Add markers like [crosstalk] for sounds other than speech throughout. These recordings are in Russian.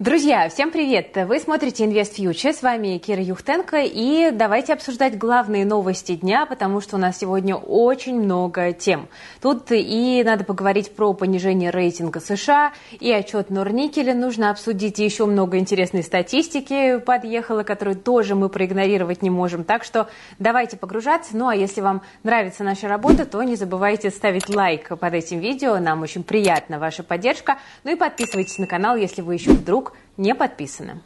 Друзья, всем привет! Вы смотрите Invest Future, с вами Кира Юхтенко, и давайте обсуждать главные новости дня, потому что у нас сегодня очень много тем. Тут и надо поговорить про понижение рейтинга США, и отчет Норникеля нужно обсудить, и еще много интересной статистики подъехало, которую тоже мы проигнорировать не можем. Так что давайте погружаться. Ну а если вам нравится наша работа, то не забывайте ставить лайк под этим видео, нам очень приятна ваша поддержка. Ну и подписывайтесь на канал, если вы еще вдруг не подписаны.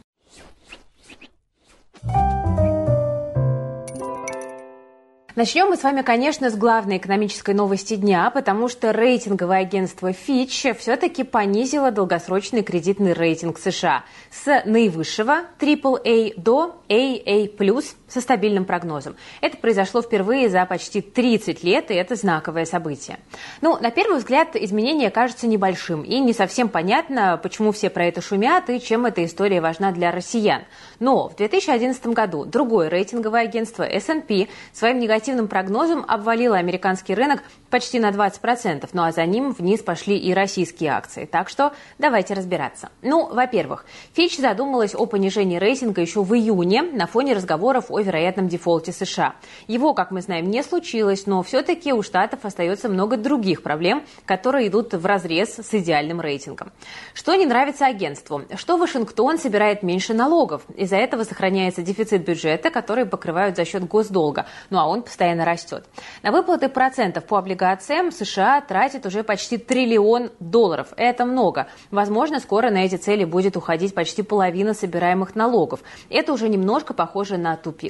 Начнем мы с вами, конечно, с главной экономической новости дня, потому что рейтинговое агентство Fitch все-таки понизило долгосрочный кредитный рейтинг США с наивысшего AAA до AA+, со стабильным прогнозом. Это произошло впервые за почти 30 лет, и это знаковое событие. Ну, на первый взгляд, изменение кажется небольшим, и не совсем понятно, почему все про это шумят и чем эта история важна для россиян. Но в 2011 году другое рейтинговое агентство S&P своим негативным прогнозом обвалило американский рынок почти на 20%, ну а за ним вниз пошли и российские акции. Так что давайте разбираться. Ну, во-первых, Fitch задумалась о понижении рейтинга еще в июне на фоне разговоров о вероятном дефолте США. Его, как мы знаем, не случилось, но все-таки у Штатов остается много других проблем, которые идут в разрез с идеальным рейтингом. Что не нравится агентству? Что Вашингтон собирает меньше налогов? Из-за этого сохраняется дефицит бюджета, который покрывают за счет госдолга, ну а он постоянно растет. На выплаты процентов по облигациям США тратит уже почти триллион долларов. Это много. Возможно, скоро на эти цели будет уходить почти половина собираемых налогов. Это уже немножко похоже на тупик.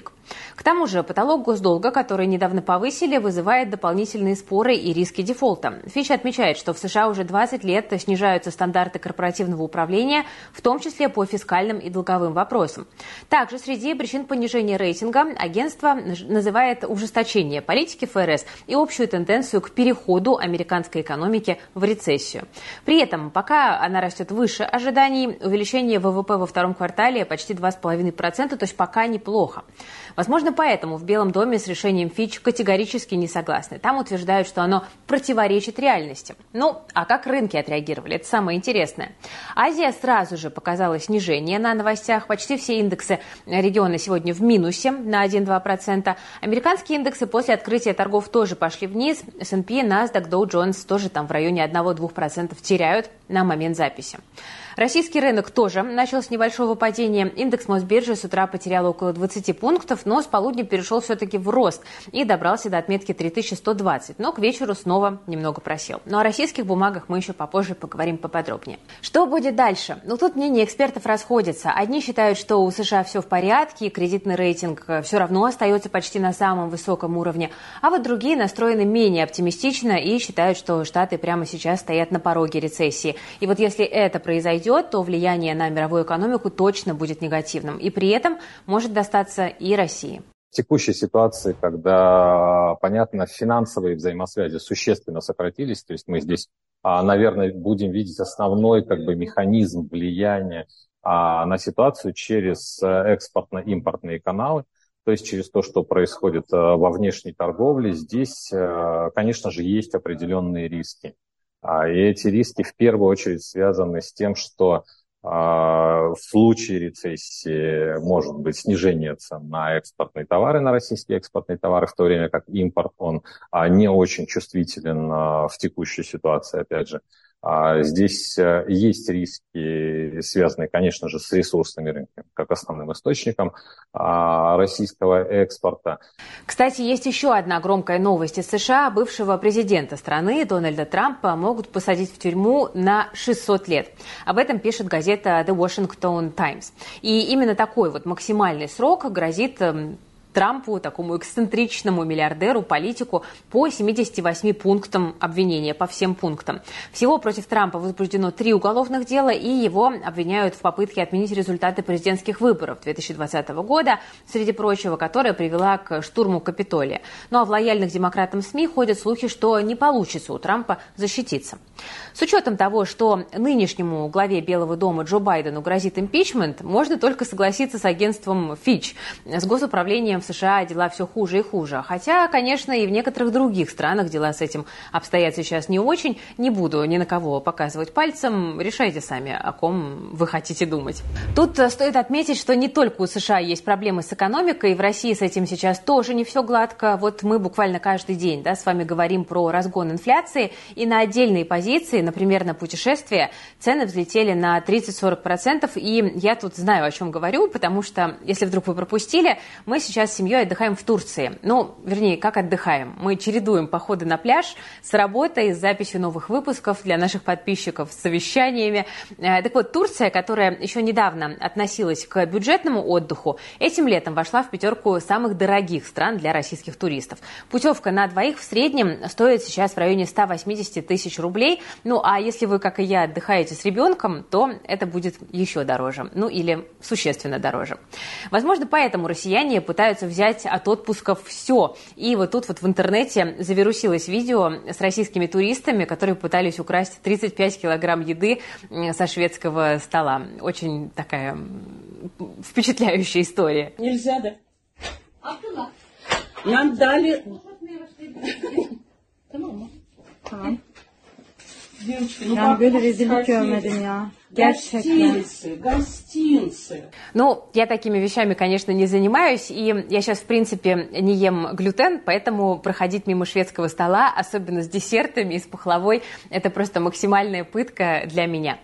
К тому же потолок госдолга, который недавно повысили, вызывает дополнительные споры и риски дефолта. Фич отмечает, что в США уже 20 лет снижаются стандарты корпоративного управления, в том числе по фискальным и долговым вопросам. Также среди причин понижения рейтинга агентство называет ужесточение политики ФРС и общую тенденцию к переходу американской экономики в рецессию. При этом, пока она растет выше ожиданий, увеличение ВВП во втором квартале почти 2,5%, то есть пока неплохо. Возможно, поэтому в Белом доме с решением Фич категорически не согласны. Там утверждают, что оно противоречит реальности. Ну, а как рынки отреагировали? Это самое интересное. Азия сразу же показала снижение на новостях. Почти все индексы региона сегодня в минусе на 1-2%. Американские индексы после открытия торгов тоже пошли вниз. S&P, NASDAQ, Dow Jones тоже там в районе 1-2% теряют на момент записи. Российский рынок тоже начал с небольшого падения. Индекс Мосбиржи с утра потерял около 20 пунктов, но с полудня перешел все-таки в рост и добрался до отметки 3120. Но к вечеру снова немного просел. Но о российских бумагах мы еще попозже поговорим поподробнее. Что будет дальше? Ну, тут мнения экспертов расходятся. Одни считают, что у США все в порядке, кредитный рейтинг э, все равно остается почти на самом высоком уровне, а вот другие настроены менее оптимистично и считают, что Штаты прямо сейчас стоят на пороге рецессии. И вот если это произойдет, то влияние на мировую экономику точно будет негативным. И при этом может достаться и России В текущей ситуации, когда, понятно, финансовые взаимосвязи существенно сократились, то есть мы здесь, а, наверное, будем видеть основной как бы, механизм влияния а, на ситуацию через э, экспортно-импортные каналы, то есть через то, что происходит э, во внешней торговле, здесь, э, конечно же, есть определенные риски. А, и эти риски в первую очередь связаны с тем, что а, в случае рецессии может быть снижение цен на экспортные товары, на российские экспортные товары, в то время как импорт, он а, не очень чувствителен в текущей ситуации, опять же. А здесь э, есть риски, связанные, конечно же, с ресурсными рынками, как основным источником а, российского экспорта. Кстати, есть еще одна громкая новость из США. Бывшего президента страны Дональда Трампа могут посадить в тюрьму на 600 лет. Об этом пишет газета The Washington Times. И именно такой вот максимальный срок грозит эм, Трампу, такому эксцентричному миллиардеру, политику, по 78 пунктам обвинения, по всем пунктам. Всего против Трампа возбуждено три уголовных дела, и его обвиняют в попытке отменить результаты президентских выборов 2020 года, среди прочего, которая привела к штурму Капитолия. Ну а в лояльных демократам СМИ ходят слухи, что не получится у Трампа защититься. С учетом того, что нынешнему главе Белого дома Джо Байдену грозит импичмент, можно только согласиться с агентством Fitch, с госуправлением США дела все хуже и хуже. Хотя, конечно, и в некоторых других странах дела с этим обстоят сейчас не очень. Не буду ни на кого показывать пальцем. Решайте сами, о ком вы хотите думать. Тут э, стоит отметить, что не только у США есть проблемы с экономикой, в России с этим сейчас тоже не все гладко. Вот мы буквально каждый день да, с вами говорим про разгон инфляции, и на отдельные позиции, например, на путешествия, цены взлетели на 30-40%, и я тут знаю, о чем говорю, потому что, если вдруг вы пропустили, мы сейчас семьей отдыхаем в Турции. Ну, вернее, как отдыхаем? Мы чередуем походы на пляж с работой, с записью новых выпусков для наших подписчиков, с совещаниями. Э, так вот, Турция, которая еще недавно относилась к бюджетному отдыху, этим летом вошла в пятерку самых дорогих стран для российских туристов. Путевка на двоих в среднем стоит сейчас в районе 180 тысяч рублей. Ну, а если вы, как и я, отдыхаете с ребенком, то это будет еще дороже. Ну, или существенно дороже. Возможно, поэтому россияне пытаются взять от отпусков все. И вот тут вот в интернете завирусилось видео с российскими туристами, которые пытались украсть 35 килограмм еды со шведского стола. Очень такая впечатляющая история. Нельзя, да? Нам дали... Tamam. Девочки, ну Yani böyle rezillik görmedim ya. Gerçekten. Гостинцы, гостинцы. Ну, я такими вещами, конечно, не занимаюсь, и я сейчас, в принципе, не ем глютен, поэтому проходить мимо шведского стола, особенно с десертами и с пахлавой, это просто максимальная пытка для меня.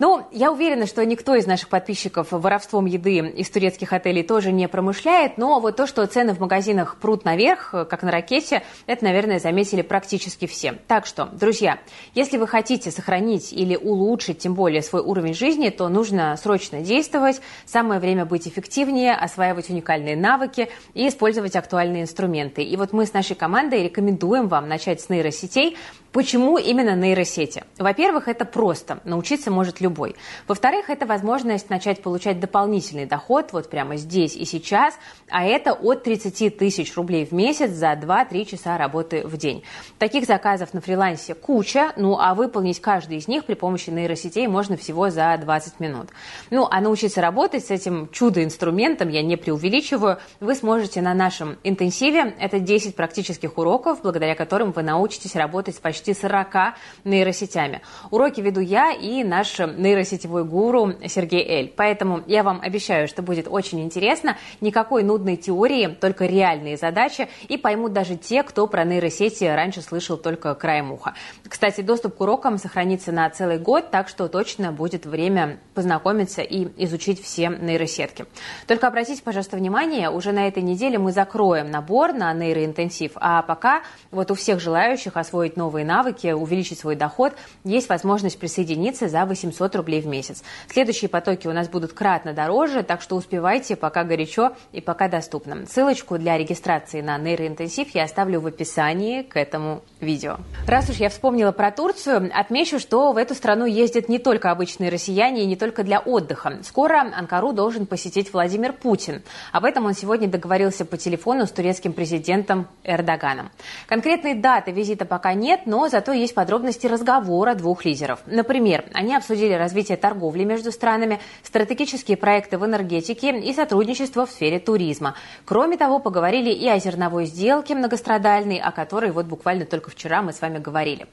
Ну, я уверена, что никто из наших подписчиков воровством еды из турецких отелей тоже не промышляет, но вот то, что цены в магазинах прут наверх, как на ракете, это, наверное, заметили практически все. Так что, друзья, если вы хотите сохранить или улучшить, тем более, свой уровень жизни, то нужно срочно действовать, самое время быть эффективнее, осваивать уникальные навыки и использовать актуальные инструменты. И вот мы с нашей командой рекомендуем вам начать с нейросетей. Почему именно нейросети? Во-первых, это просто. Научиться может любой. Во-вторых, это возможность начать получать дополнительный доход вот прямо здесь и сейчас, а это от 30 тысяч рублей в месяц за 2-3 часа работы в день. Таких заказов на фрилансе куча, ну а выполнить каждый из них при помощи нейросетей можно всего за 20 минут. Ну а научиться работать с этим чудо-инструментом, я не преувеличиваю, вы сможете на нашем интенсиве. Это 10 практических уроков, благодаря которым вы научитесь работать с почти почти 40 нейросетями. Уроки веду я и наш нейросетевой гуру Сергей Эль. Поэтому я вам обещаю, что будет очень интересно. Никакой нудной теории, только реальные задачи. И поймут даже те, кто про нейросети раньше слышал только краем уха. Кстати, доступ к урокам сохранится на целый год, так что точно будет время познакомиться и изучить все нейросетки. Только обратите, пожалуйста, внимание, уже на этой неделе мы закроем набор на нейроинтенсив, а пока вот у всех желающих освоить новые навыки, увеличить свой доход, есть возможность присоединиться за 800 рублей в месяц. Следующие потоки у нас будут кратно дороже, так что успевайте, пока горячо и пока доступно. Ссылочку для регистрации на нейроинтенсив я оставлю в описании к этому видео. Раз уж я вспомнила про Турцию, отмечу, что в эту страну ездят не только обычные россияне и не только для отдыха. Скоро Анкару должен посетить Владимир Путин. Об этом он сегодня договорился по телефону с турецким президентом Эрдоганом. Конкретной даты визита пока нет, но зато есть подробности разговора двух лидеров. Например, они обсудили развитие торговли между странами, стратегические проекты в энергетике и сотрудничество в сфере туризма. Кроме того, поговорили и о зерновой сделке многострадальной, о которой вот буквально только вчера мы с вами говорили.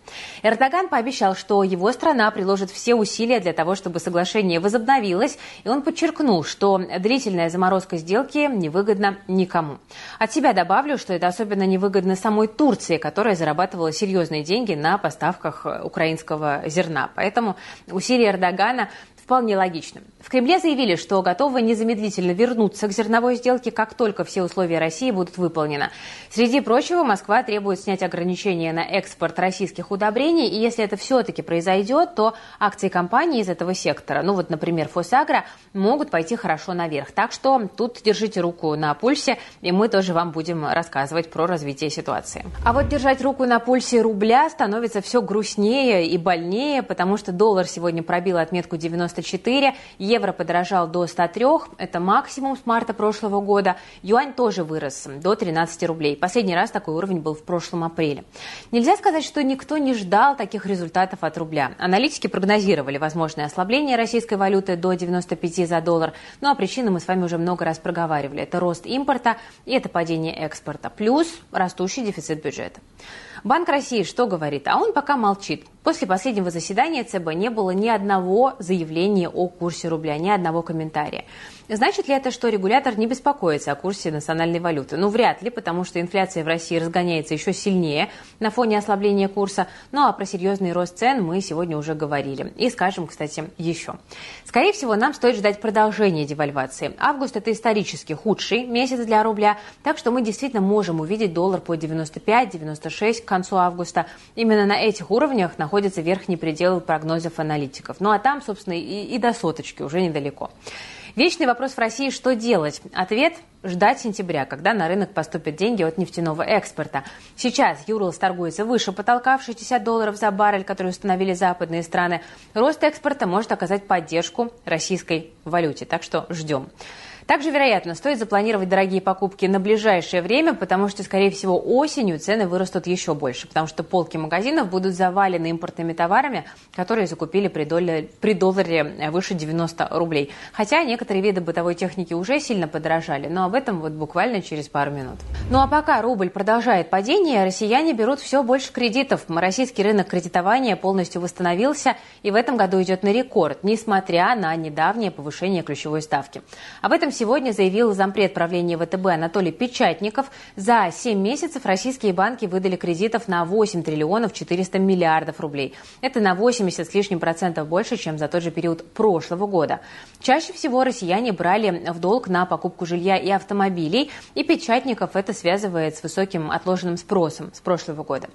Эрдоган пообещал, что его страна приложит все усилия для того, чтобы соглашение возобновилось, и он подчеркнул, что длительная заморозка сделки невыгодна никому. От себя добавлю, что это особенно невыгодно самой Турции, которая зарабатывала серьезные деньги на поставках украинского зерна. Поэтому усилия Эрдогана вполне логичным. В Кремле заявили, что готовы незамедлительно вернуться к зерновой сделке, как только все условия России будут выполнены. Среди прочего, Москва требует снять ограничения на экспорт российских удобрений, и если это все-таки произойдет, то акции компаний из этого сектора, ну вот, например, Фосагра, могут пойти хорошо наверх. Так что тут держите руку на пульсе, и мы тоже вам будем рассказывать про развитие ситуации. А вот держать руку на пульсе рубля становится все грустнее и больнее, потому что доллар сегодня пробил отметку 90 194, евро подорожал до 103, это максимум с марта прошлого года. Юань тоже вырос до 13 рублей. Последний раз такой уровень был в прошлом апреле. Нельзя сказать, что никто не ждал таких результатов от рубля. Аналитики прогнозировали возможное ослабление российской валюты до 95 за доллар. Ну а причины мы с вами уже много раз проговаривали. Это рост импорта и это падение экспорта. Плюс растущий дефицит бюджета. Банк России что говорит? А он пока молчит. После последнего заседания ЦБ не было ни одного заявления о курсе рубля, ни одного комментария. Значит ли это, что регулятор не беспокоится о курсе национальной валюты? Ну, вряд ли, потому что инфляция в России разгоняется еще сильнее на фоне ослабления курса. Ну, а про серьезный рост цен мы сегодня уже говорили. И скажем, кстати, еще. Скорее всего, нам стоит ждать продолжения девальвации. Август – это исторически худший месяц для рубля, так что мы действительно можем увидеть доллар по 95-96 к концу августа. Именно на этих уровнях находится верхний предел прогнозов аналитиков. Ну, а там, собственно, и, и до соточки уже недалеко. Вечный вопрос в России – что делать? Ответ – ждать сентября, когда на рынок поступят деньги от нефтяного экспорта. Сейчас Юрлс торгуется выше потолка в 60 долларов за баррель, который установили западные страны. Рост экспорта может оказать поддержку российской валюте, так что ждем. Также, вероятно, стоит запланировать дорогие покупки на ближайшее время, потому что, скорее всего, осенью цены вырастут еще больше, потому что полки магазинов будут завалены импортными товарами, которые закупили при долларе, при долларе выше 90 рублей. Хотя некоторые виды бытовой техники уже сильно подорожали, но об этом вот буквально через пару минут. Ну а пока рубль продолжает падение, россияне берут все больше кредитов. Российский рынок кредитования полностью восстановился и в этом году идет на рекорд, несмотря на недавнее повышение ключевой ставки. Об этом сегодня заявил зампред правления ВТБ Анатолий Печатников. За 7 месяцев российские банки выдали кредитов на 8 триллионов 400 миллиардов рублей. Это на 80 с лишним процентов больше, чем за тот же период прошлого года. Чаще всего россияне брали в долг на покупку жилья и автомобилей, и Печатников это связывает с высоким отложенным спросом с прошлого года.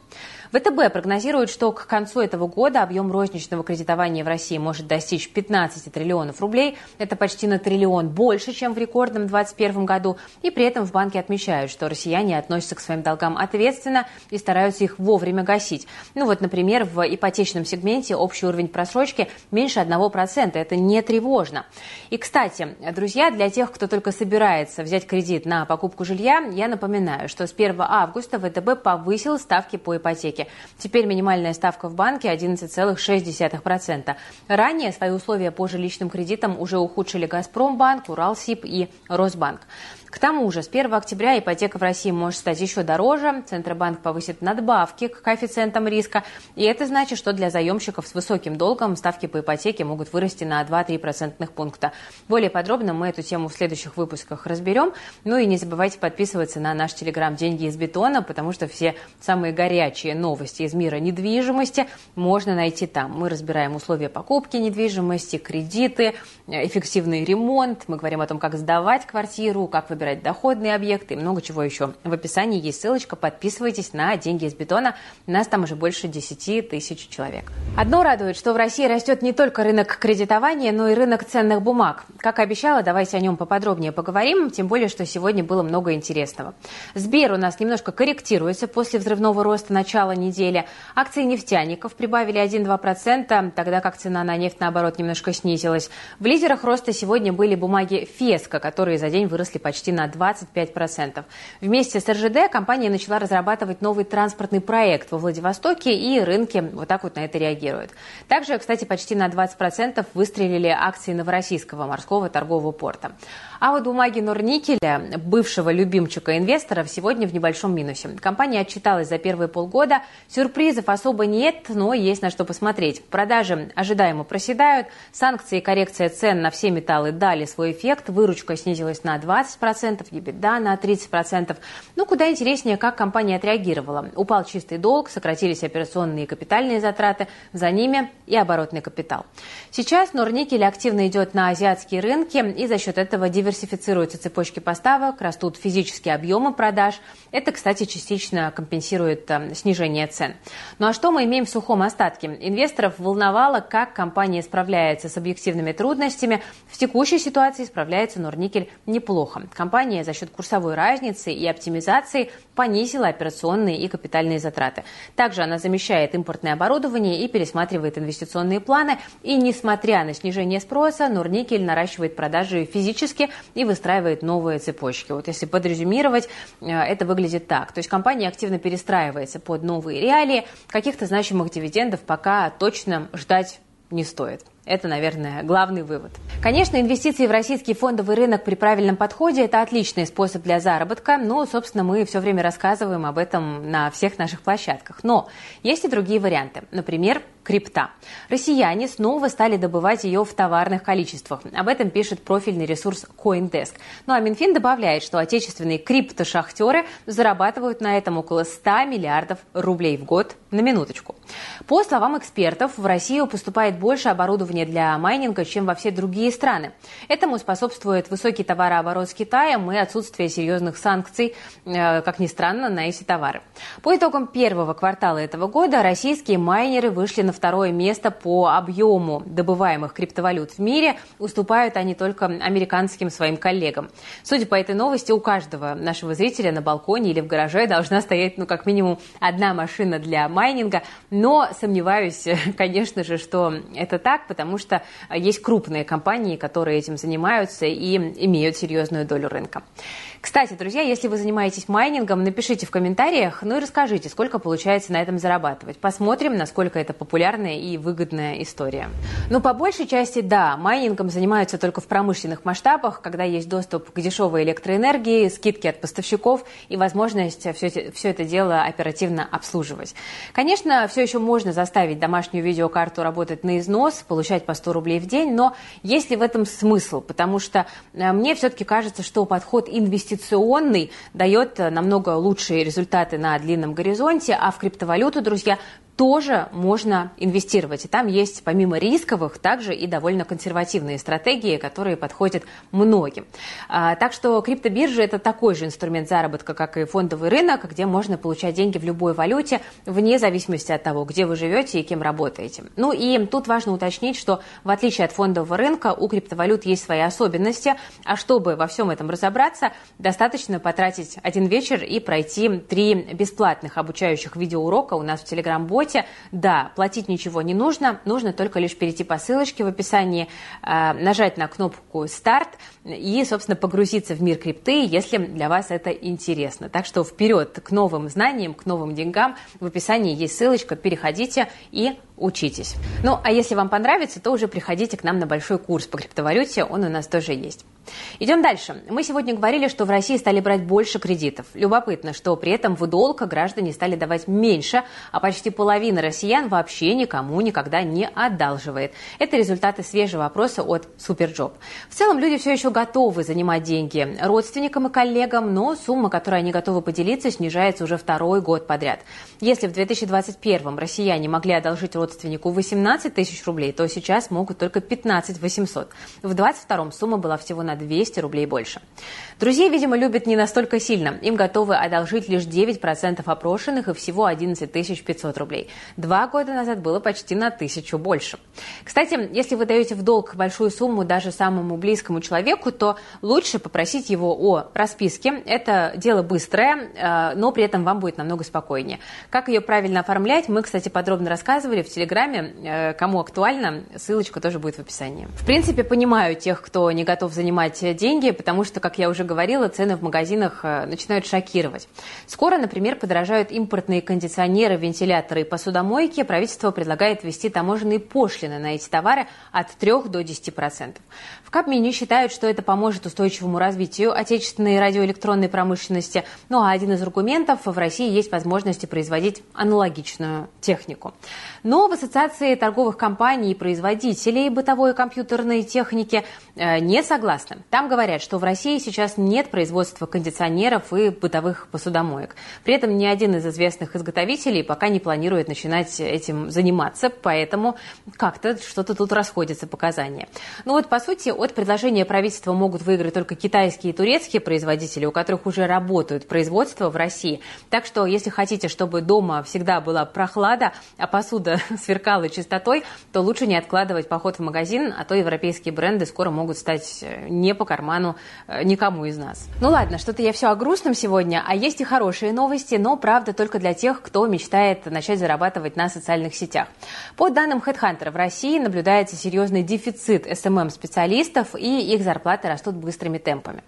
ВТБ прогнозирует, что к концу этого года объем розничного кредитования в России может достичь 15 триллионов рублей. Это почти на триллион больше, чем в рекордном 2021 году. И при этом в банке отмечают, что россияне относятся к своим долгам ответственно и стараются их вовремя гасить. Ну вот, например, в ипотечном сегменте общий уровень просрочки меньше 1%. Это не тревожно. И, кстати, друзья, для тех, кто только собирается взять кредит на покупку жилья, я напоминаю, что с 1 августа ВТБ повысил ставки по ипотеке ипотеки. Теперь минимальная ставка в банке 11,6%. Ранее свои условия по жилищным кредитам уже ухудшили «Газпромбанк», «Уралсиб» и «Росбанк». К тому же с 1 октября ипотека в России может стать еще дороже. Центробанк повысит надбавки к коэффициентам риска. И это значит, что для заемщиков с высоким долгом ставки по ипотеке могут вырасти на 2-3 процентных пункта. Более подробно мы эту тему в следующих выпусках разберем. Ну и не забывайте подписываться на наш телеграм «Деньги из бетона», потому что все самые горячие новости из мира недвижимости можно найти там. Мы разбираем условия покупки недвижимости, кредиты, эффективный ремонт. Мы говорим о том, как сдавать квартиру, как выбирать выбирать доходные объекты и много чего еще. В описании есть ссылочка, подписывайтесь на «Деньги из бетона». Нас там уже больше 10 тысяч человек. Одно радует, что в России растет не только рынок кредитования, но и рынок ценных бумаг. Как обещала, давайте о нем поподробнее поговорим, тем более, что сегодня было много интересного. Сбер у нас немножко корректируется после взрывного роста начала недели. Акции нефтяников прибавили 1-2%, тогда как цена на нефть, наоборот, немножко снизилась. В лидерах роста сегодня были бумаги Феска, которые за день выросли почти на 25%. Вместе с РЖД компания начала разрабатывать новый транспортный проект во Владивостоке, и рынки вот так вот на это реагируют. Также, кстати, почти на 20% выстрелили акции Новороссийского морского торгового порта. А вот бумаги Норникеля, бывшего любимчика инвесторов, сегодня в небольшом минусе. Компания отчиталась за первые полгода. Сюрпризов особо нет, но есть на что посмотреть. Продажи ожидаемо проседают. Санкции и коррекция цен на все металлы дали свой эффект. Выручка снизилась на 20%, EBITDA на 30%. Ну, куда интереснее, как компания отреагировала. Упал чистый долг, сократились операционные и капитальные затраты, за ними и оборотный капитал. Сейчас Норникель активно идет на азиатские рынки и за счет этого диверсифицируются цепочки поставок, растут физические объемы продаж. Это, кстати, частично компенсирует э, снижение цен. Ну а что мы имеем в сухом остатке? Инвесторов волновало, как компания справляется с объективными трудностями. В текущей ситуации справляется Норникель неплохо. Компания за счет курсовой разницы и оптимизации понизила операционные и капитальные затраты. Также она замещает импортное оборудование и пересматривает инвестиционные планы. И несмотря на снижение спроса, Норникель наращивает продажи физически и выстраивает новые цепочки. Вот если подрезюмировать, э, это выглядит так. То есть компания активно перестраивается под новые реалии. Каких-то значимых дивидендов пока точно ждать не стоит. Это, наверное, главный вывод. Конечно, инвестиции в российский фондовый рынок при правильном подходе – это отличный способ для заработка. Ну, собственно, мы все время рассказываем об этом на всех наших площадках. Но есть и другие варианты. Например, крипта. Россияне снова стали добывать ее в товарных количествах. Об этом пишет профильный ресурс CoinDesk. Ну а Минфин добавляет, что отечественные криптошахтеры зарабатывают на этом около 100 миллиардов рублей в год на минуточку. По словам экспертов, в Россию поступает больше оборудования для майнинга, чем во все другие страны. Этому способствует высокий товарооборот с Китаем и отсутствие серьезных санкций, э, как ни странно, на эти товары. По итогам первого квартала этого года российские майнеры вышли на второе место по объему добываемых криптовалют в мире. Уступают они только американским своим коллегам. Судя по этой новости, у каждого нашего зрителя на балконе или в гараже должна стоять, ну, как минимум, одна машина для майнинга, но сомневаюсь, [laughs] конечно же, что это так, потому что есть крупные компании, которые этим занимаются и имеют серьезную долю рынка. Кстати, друзья, если вы занимаетесь майнингом, напишите в комментариях, ну и расскажите, сколько получается на этом зарабатывать. Посмотрим, насколько это популярная и выгодная история. Ну, по большей части, да, майнингом занимаются только в промышленных масштабах, когда есть доступ к дешевой электроэнергии, скидки от поставщиков и возможность все это, все это дело оперативно обслуживать. Конечно, все еще можно заставить домашнюю видеокарту работать на износ, получать по 100 рублей в день, но есть ли в этом смысл? Потому что э, мне все-таки кажется, что подход инвестиционный инвестиционный дает э, намного лучшие результаты на длинном горизонте, а в криптовалюту, друзья, тоже можно инвестировать. И там есть помимо рисковых также и довольно консервативные стратегии, которые подходят многим. А, так что криптобиржа – это такой же инструмент заработка, как и фондовый рынок, где можно получать деньги в любой валюте, вне зависимости от того, где вы живете и кем работаете. Ну и тут важно уточнить, что в отличие от фондового рынка, у криптовалют есть свои особенности, а чтобы во всем этом разобраться, достаточно потратить один вечер и пройти три бесплатных обучающих видеоурока у нас в Телеграм-боте, работе. Да, платить ничего не нужно, нужно только лишь перейти по ссылочке в описании, э, нажать на кнопку «Старт» и, собственно, погрузиться в мир крипты, если для вас это интересно. Так что вперед к новым знаниям, к новым деньгам. В описании есть ссылочка, переходите и учитесь. Ну, а если вам понравится, то уже приходите к нам на большой курс по криптовалюте, он у нас тоже есть. Идем дальше. Мы сегодня говорили, что в России стали брать больше кредитов. Любопытно, что при этом в долг граждане стали давать меньше, а почти половина россиян вообще никому никогда не одалживает. Это результаты свежего опроса от SuperJob. В целом люди все еще готовы занимать деньги родственникам и коллегам, но сумма, которой они готовы поделиться, снижается уже второй год подряд. Если в 2021 россияне могли одолжить родственнику 18 тысяч рублей, то сейчас могут только 15 800. В 2022 сумма была всего на 200 рублей больше. Друзей, видимо, любят не настолько сильно. Им готовы одолжить лишь 9% опрошенных и всего 11 500 рублей. Два года назад было почти на тысячу больше. Кстати, если вы даете в долг большую сумму даже самому близкому человеку, то лучше попросить его о расписке. Это дело быстрое, э, но при этом вам будет намного спокойнее. Как ее правильно оформлять, мы, кстати, подробно рассказывали в Телеграме. Э, кому актуально, ссылочка тоже будет в описании. В принципе, понимаю тех, кто не готов занимать деньги, потому что, как я уже говорила, цены в магазинах э, начинают шокировать. Скоро, например, подорожают импортные кондиционеры, вентиляторы и посудомойки. Правительство предлагает ввести таможенные пошлины на эти товары от 3 до 10%. В Кабмине считают, что это поможет устойчивому развитию отечественной радиоэлектронной промышленности. Ну а один из аргументов – в России есть возможности производить аналогичную технику. Но в Ассоциации торговых компаний и производителей бытовой компьютерной техники э, не согласны. Там говорят, что в России сейчас нет производства кондиционеров и бытовых посудомоек. При этом ни один из известных изготовителей пока не планирует начинать этим заниматься, поэтому как-то что-то тут расходятся показания. Ну вот, по сути, от предложения правительства могут выиграть только китайские и турецкие производители, у которых уже работают производства в России. Так что, если хотите, чтобы дома всегда была прохлада, а посуда [laughs] сверкала чистотой, то лучше не откладывать поход в магазин, а то европейские бренды скоро могут стать э, не по карману э, никому из нас. Ну ладно, что-то я все о грустном сегодня, а есть и хорошие новости, но правда только для тех, кто мечтает начать зарабатывать на социальных сетях. По данным HeadHunter, в России наблюдается серьезный дефицит SMM-специалистов, и их зарплаты растут быстрыми темпами.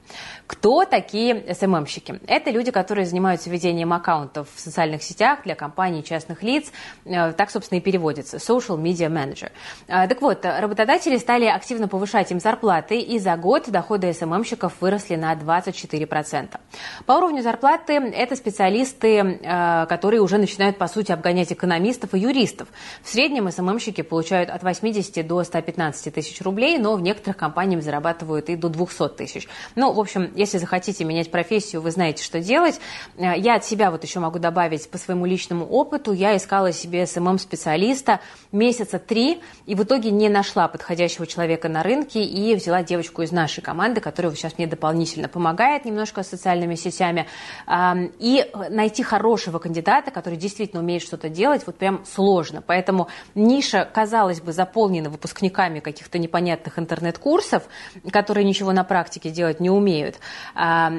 Кто такие SMM-щики? Это люди, которые занимаются ведением аккаунтов в социальных сетях для компаний и частных лиц. Э, так, собственно, и переводится. Social Media Manager. Э, так вот, работодатели стали активно повышать им зарплаты, и за год доходы SMM-щиков выросли на 24%. По уровню зарплаты это специалисты, э, которые уже начинают, по сути, обгонять экономистов и юристов. В среднем SMM-щики получают от 80 до 115 тысяч рублей, но в некоторых компаниях зарабатывают и до 200 тысяч. Ну, в общем, если захотите менять профессию, вы знаете, что делать. Э, я от себя вот еще могу добавить по своему личному опыту. Я искала себе SMM-специалиста месяца три и в итоге не нашла подходящего человека на рынке и взяла девочку из нашей команды, которая сейчас мне дополнительно помогает немножко с социальными сетями. И найти хорошего кандидата, который действительно умеет что-то делать, вот прям сложно. Поэтому ниша, казалось бы, заполнена выпускниками каких-то непонятных интернет-курсов, которые ничего на практике делать не умеют. А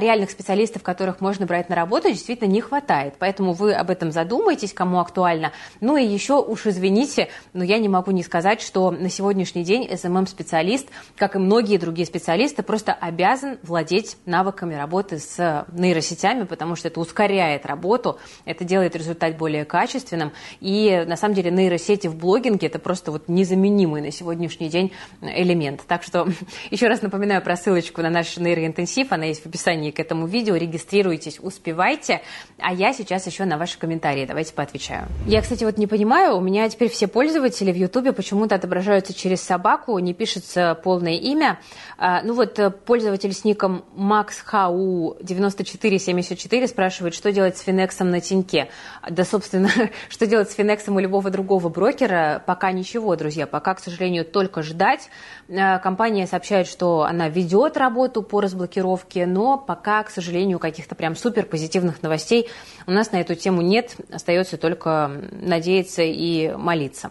реальных специалистов, которых можно брать на работу, действительно не хватает. Поэтому вы об этом задумайтесь, кому актуально. Ну и еще уж извините, но я не могу не сказать, что на сегодняшний день SMM-специалист, как и многие другие специалисты, просто обязан владеть навыками работы с нейросетями, потому что это ускоряет работу, это делает результат более качественным. И на самом деле нейросети в блогинге это просто вот незаменимый на сегодняшний день элемент. Так что [laughs] еще раз напоминаю про ссылочку на наш нейроинтенсив, она есть в описании к этому видео. Регистрируйтесь, успевайте. А я сейчас еще на ваши комментарии. Давайте поотвечаю. Я, кстати, вот не понимаю, у меня теперь все пользователи в Ютубе почему-то отображаются через собаку, не пишется полное имя. А, ну вот э, пользователь с ником MaxHau9474 спрашивает, что делать с Финексом на Тиньке. Да, собственно, [laughs] что делать с Финексом у любого другого брокера, пока ничего, друзья. Пока, к сожалению, только ждать. Э, компания сообщает, что она ведет работу по разблокировке, но пока, к сожалению, каких-то прям супер позитивных новостей у нас на эту тему нет. Остается только надеяться и молиться.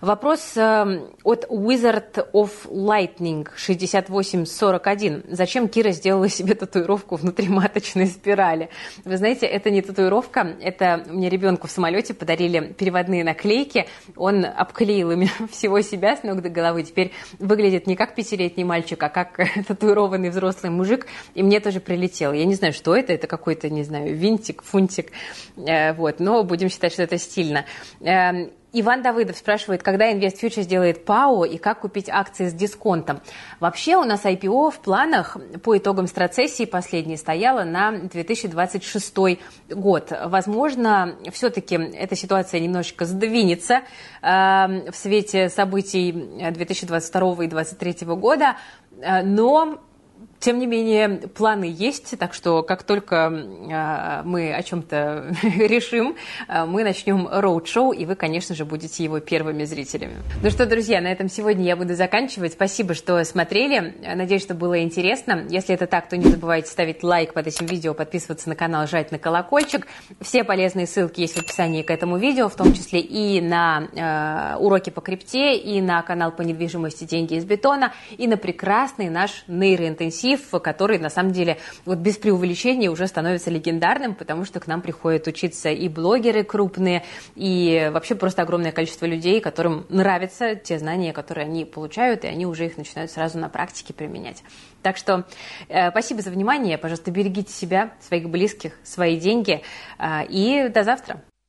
Вопрос э, от Wizard of Lightning 6841. Зачем Кира сделала себе татуировку внутриматочной спирали? Вы знаете, это не татуировка, это мне ребенку в самолете подарили переводные наклейки. Он обклеил ими [laughs] всего себя с ног до головы. Теперь выглядит не как пятилетний мальчик, а как [laughs] татуированный взрослый мужик. И мне тоже прилетел. Я не знаю, что это. Это какой-то, не знаю, винтик, фунтик. Э, вот. Но будем считать, что это стильно. Иван Давыдов спрашивает, когда Invest Future сделает ПАО и как купить акции с дисконтом. Вообще у нас IPO в планах по итогам страцессии последней стояла на 2026 год. Возможно, все-таки эта ситуация немножечко сдвинется э, в свете событий 2022 и 2023 года, э, но тем не менее, планы есть, так что как только э, мы о чем-то [laughs] решим, э, мы начнем роуд-шоу, и вы, конечно же, будете его первыми зрителями. Ну что, друзья, на этом сегодня я буду заканчивать. Спасибо, что смотрели. Надеюсь, что было интересно. Если это так, то не забывайте ставить лайк под этим видео, подписываться на канал, жать на колокольчик. Все полезные ссылки есть в описании к этому видео, в том числе и на э, уроки по крипте, и на канал по недвижимости «Деньги из бетона», и на прекрасный наш нейроинтенсив коллектив, который на самом деле вот без преувеличения уже становится легендарным, потому что к нам приходят учиться и блогеры крупные, и вообще просто огромное количество людей, которым нравятся те знания, которые они получают, и они уже их начинают сразу на практике применять. Так что э, спасибо за внимание, пожалуйста, берегите себя, своих близких, свои деньги, э, и до завтра.